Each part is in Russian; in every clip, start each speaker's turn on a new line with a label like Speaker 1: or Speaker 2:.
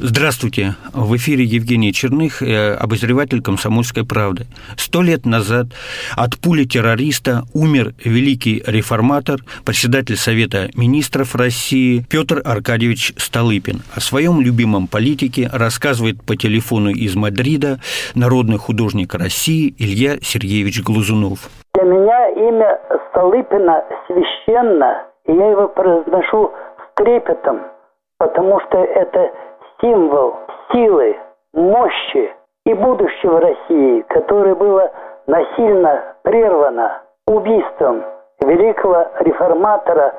Speaker 1: Здравствуйте. В эфире Евгений Черных, э, обозреватель «Комсомольской правды». Сто лет назад от пули террориста умер великий реформатор, председатель Совета министров России Петр Аркадьевич Столыпин. О своем любимом политике рассказывает по телефону из Мадрида народный художник России Илья Сергеевич Глазунов.
Speaker 2: Для меня имя Столыпина священно, и я его произношу с трепетом, потому что это символ силы, мощи и будущего России, которое было насильно прервано убийством великого реформатора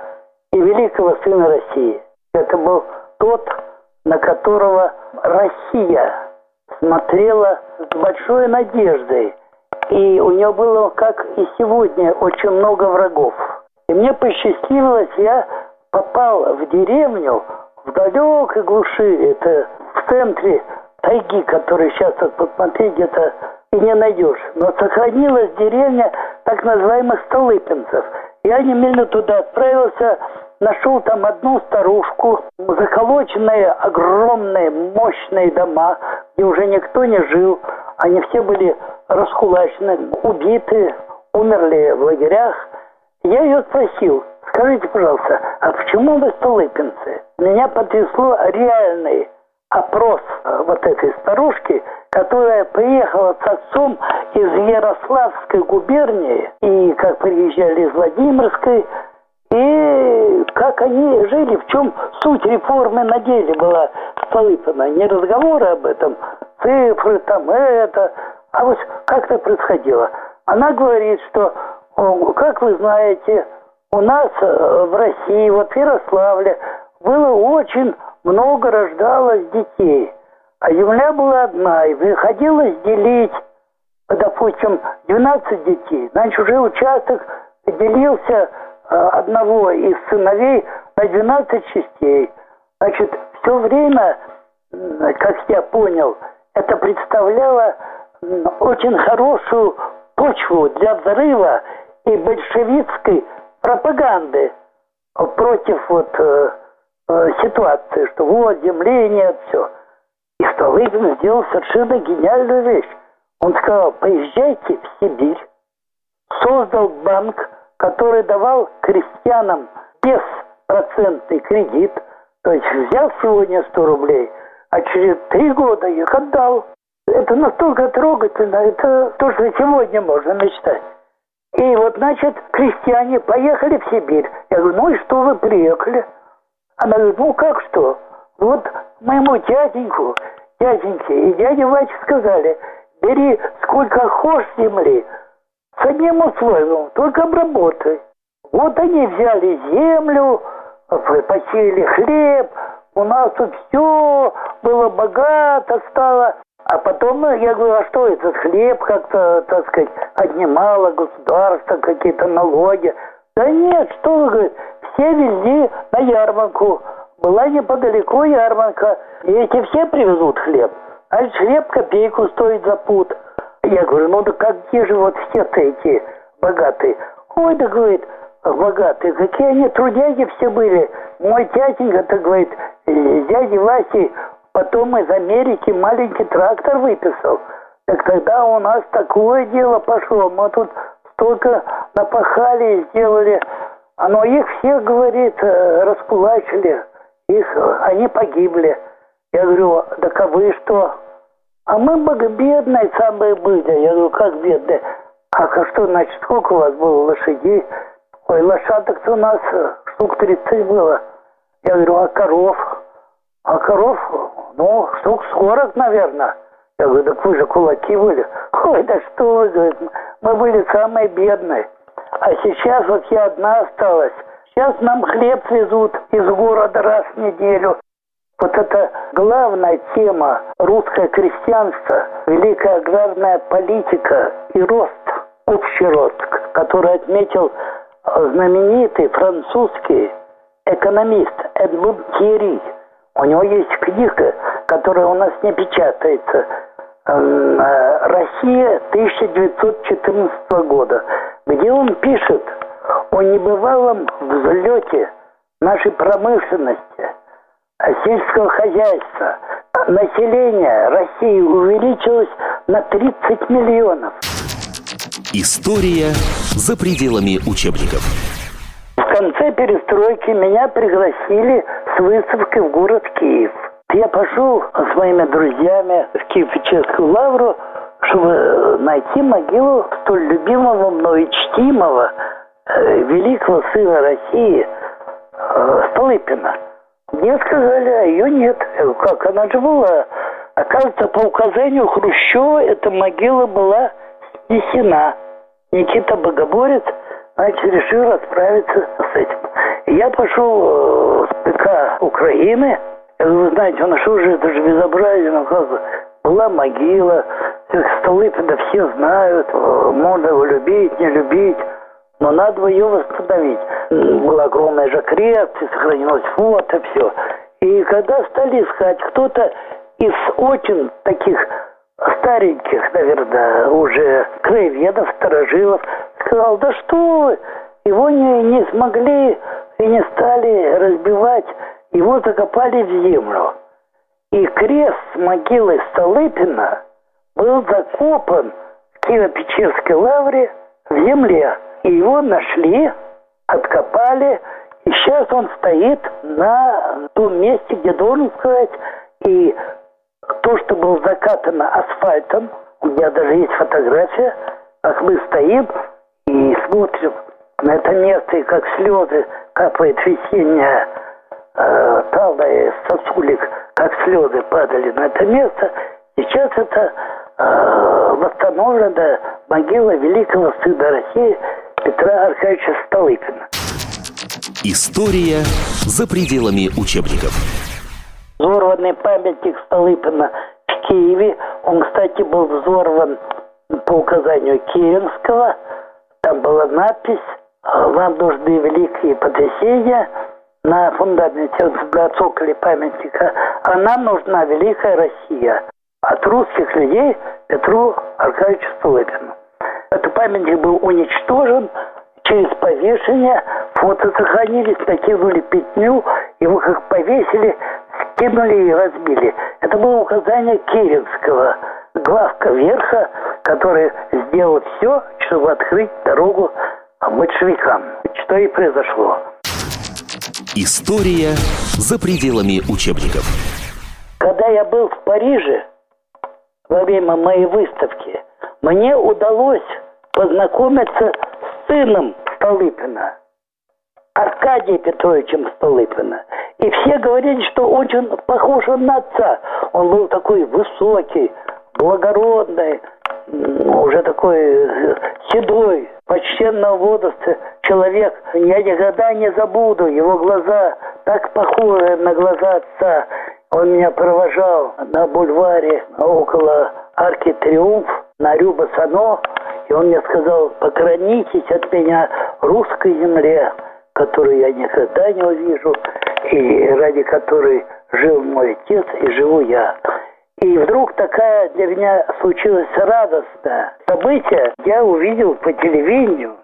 Speaker 2: и великого сына России. Это был тот, на которого Россия смотрела с большой надеждой. И у нее было, как и сегодня, очень много врагов. И мне посчастливилось, я попал в деревню, в далекой глуши, это в центре тайги, который сейчас вот посмотри где-то и не найдешь. Но сохранилась деревня так называемых столыпинцев. Я немедленно туда отправился, нашел там одну старушку, заколоченные огромные, мощные дома, где уже никто не жил. Они все были раскулачены, убиты, умерли в лагерях. Я ее спросил, скажите, пожалуйста, а почему вы столыпинцы? Меня потрясло реальный опрос э, вот этой старушки, которая приехала с отцом из Ярославской губернии, и как приезжали из Владимирской, и как они жили, в чем суть реформы на деле была Столыпина. Не разговоры об этом, цифры там, это, а вот как это происходило. Она говорит, что, как вы знаете, у нас э, в России, вот в Ярославле, было очень много рождалось детей. А земля была одна, и приходилось делить, допустим, 12 детей. Значит, уже участок делился э, одного из сыновей на 12 частей. Значит, все время, как я понял, это представляло очень хорошую почву для взрыва и большевистской пропаганды против вот э, э, ситуации, что вот земли нет, все. И Столыпин сделал совершенно гениальную вещь. Он сказал, поезжайте в Сибирь, создал банк, который давал крестьянам беспроцентный кредит, то есть взял сегодня 100 рублей, а через три года их отдал. Это настолько трогательно, это то, что сегодня можно мечтать. И вот, значит, крестьяне поехали в Сибирь. Я говорю, ну и что вы приехали? Она говорит, ну как что? Вот моему дяденьку, дяденьке и дяде Васе сказали, бери сколько хочешь земли, с одним условием, только обработай. Вот они взяли землю, посеяли хлеб, у нас тут все было богато стало. А потом я говорю, а что этот хлеб как-то, так сказать, отнимало государство, какие-то налоги. Да нет, что вы, говорит, все везли на ярмарку. Была неподалеку ярмарка, и эти все привезут хлеб. А хлеб копейку стоит за пуд. Я говорю, ну да где же вот все-то эти богатые? Ой, да говорит, богатые, какие они трудяги все были. Мой тятенька-то, говорит, дяди Васи Потом из Америки маленький трактор выписал. Так тогда у нас такое дело пошло. Мы тут столько напахали и сделали. Но их всех, говорит, э, раскулачили. Их, они погибли. Я говорю, так а вы что? А мы бедные самые были. Я говорю, как бедные? А что, значит, сколько у вас было лошадей? Ой, лошадок-то у нас штук 30 было. Я говорю, а коров? А коров ну, штук сорок, наверное. Я говорю, так вы же кулаки были. Ой, да что вы, говорит, мы были самые бедные. А сейчас вот я одна осталась. Сейчас нам хлеб везут из города раз в неделю. Вот это главная тема русское крестьянство, великая аграрная политика и рост, общий рост, который отметил знаменитый французский экономист Эдмунд Тьерри. У него есть книга, которая у нас не печатается. Эм, э, Россия 1914 года. где он пишет о небывалом взлете нашей промышленности, сельского хозяйства. Население России увеличилось на 30 миллионов.
Speaker 3: История за пределами учебников.
Speaker 2: Конце перестройки меня пригласили с выставкой в город Киев. Я пошел с моими друзьями в Киево-Печерскую лавру, чтобы найти могилу столь любимого мной чтимого э, великого сына России э, Столыпина. Мне сказали, а ее нет. Как она же была? Оказывается, по указанию Хрущева эта могила была снесена. Никита Богоборец, значит, решил расправиться с этим. Я пошел с э, ПК Украины. Вы знаете, он что же, это же безобразие, ну как бы. Была могила, Столыпина все знают, э, можно его любить, не любить. Но надо ее восстановить. Был огромный же крест, сохранилось фото, все. И когда стали искать, кто-то из очень таких стареньких, наверное, уже краеведов, сторожилов, сказал, да что вы, его не, не смогли и не стали разбивать, его закопали в землю. И крест с могилой Столыпина был закопан в Киево-Печерской лавре в земле. И его нашли, откопали, и сейчас он стоит на том месте, где должен сказать, и то, что было закатано асфальтом, у меня даже есть фотография, как мы стоим смотрим на это место, и как слезы капает весенняя э, талая сосулек, как слезы падали на это место. Сейчас это э, восстановлена могила великого сына России Петра Аркадьевича Столыпина.
Speaker 3: История за пределами учебников.
Speaker 2: Взорванный памятник Столыпина в Киеве. Он, кстати, был взорван по указанию Керенского. Там была надпись «Вам нужны великие потрясения» на фундаменте, на цоколе памятника. А нам нужна великая Россия. От русских людей Петру Аркадьевичу Столыпину. Этот памятник был уничтожен через повешение. Фото сохранились, накинули петлю, его как повесили, скинули и разбили. Это было указание Керенского, главка верха, который сделал все, чтобы открыть дорогу большевикам. Что и произошло.
Speaker 3: История за пределами учебников.
Speaker 2: Когда я был в Париже во время моей выставки, мне удалось познакомиться с сыном Столыпина, Аркадием Петровичем Столыпина. И все говорили, что очень похож он на отца. Он был такой высокий, благородный, уже такой э, седой, почтенного возраста человек. Я никогда не забуду его глаза, так похожие на глаза отца. Он меня провожал на бульваре около арки Триумф на Рюба-Сано, и он мне сказал, поклонитесь от меня русской земле, которую я никогда не увижу, и ради которой жил мой отец и живу я. И вдруг такая для меня случилось радостное событие. Я увидел по телевидению,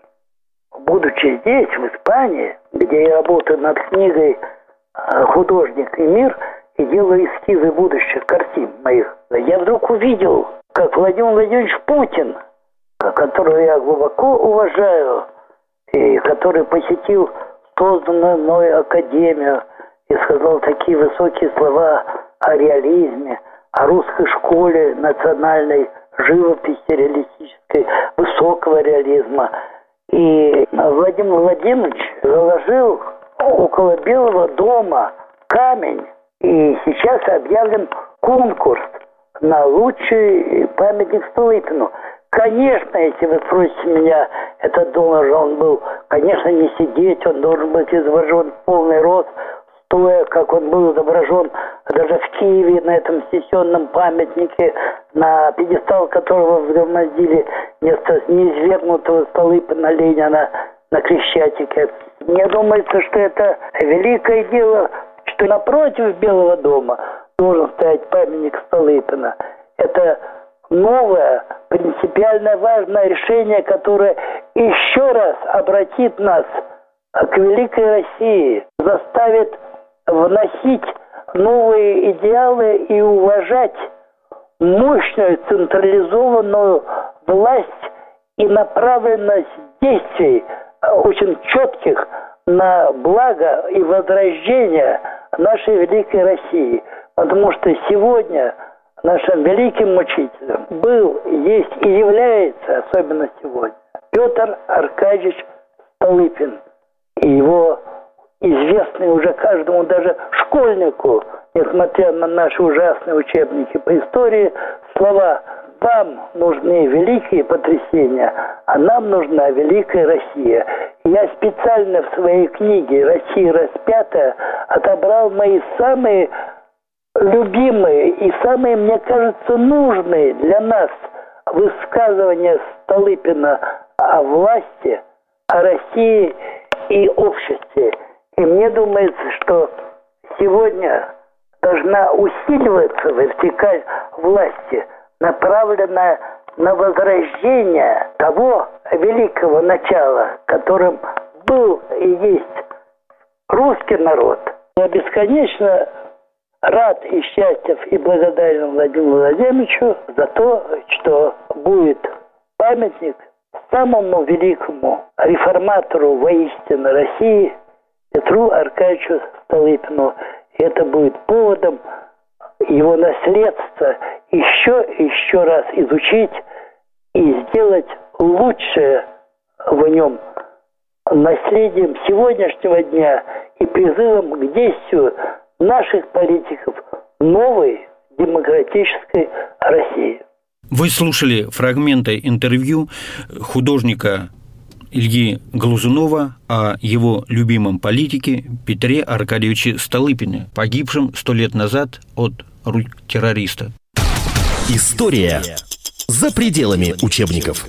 Speaker 2: будучи здесь, в Испании, где я работаю над книгой э, «Художник и мир», и делаю эскизы будущих картин моих. Я вдруг увидел, как Владимир Владимирович Путин, которого я глубоко уважаю, и который посетил созданную мной академию и сказал такие высокие слова о реализме, о русской школе национальной живописи реалистической, высокого реализма. И Владимир Владимирович заложил около Белого дома камень, и сейчас объявлен конкурс на лучший памятник Столыпину. Конечно, если вы спросите меня, этот должен был, конечно, не сидеть, он должен быть изображен в полный рост, стоя, как он был изображен даже в Киеве на этом снесенном памятнике, на пьедестал которого взгромоздили вместо неизвергнутого Столыпина Ленина на Крещатике. Мне думается, что это великое дело, что напротив Белого дома должен стоять памятник Столыпина. Это новое, принципиально важное решение, которое еще раз обратит нас к великой России, заставит вносить новые идеалы и уважать мощную централизованную власть и направленность действий очень четких на благо и возрождение нашей великой России. Потому что сегодня нашим великим учителем был, есть и является, особенно сегодня, Петр Аркадьевич Столыпин и его известные уже каждому даже школьнику, несмотря на наши ужасные учебники по истории, слова «Вам нужны великие потрясения, а нам нужна великая Россия». Я специально в своей книге «Россия распятая» отобрал мои самые любимые и самые, мне кажется, нужные для нас высказывания Столыпина о власти, о России и обществе. И мне думается, что сегодня должна усиливаться вертикаль власти, направленная на возрождение того великого начала, которым был и есть русский народ. Я бесконечно рад и счастлив и благодарен Владимиру Владимировичу за то, что будет памятник самому великому реформатору воистину России Петру Аркадьевичу Столыпину. Это будет поводом его наследство еще еще раз изучить и сделать лучшее в нем наследием сегодняшнего дня и призывом к действию наших политиков новой демократической России.
Speaker 1: Вы слушали фрагменты интервью художника Ильи Глазунова о его любимом политике Петре Аркадьевиче Столыпине, погибшем сто лет назад от рук террориста.
Speaker 3: История за пределами учебников.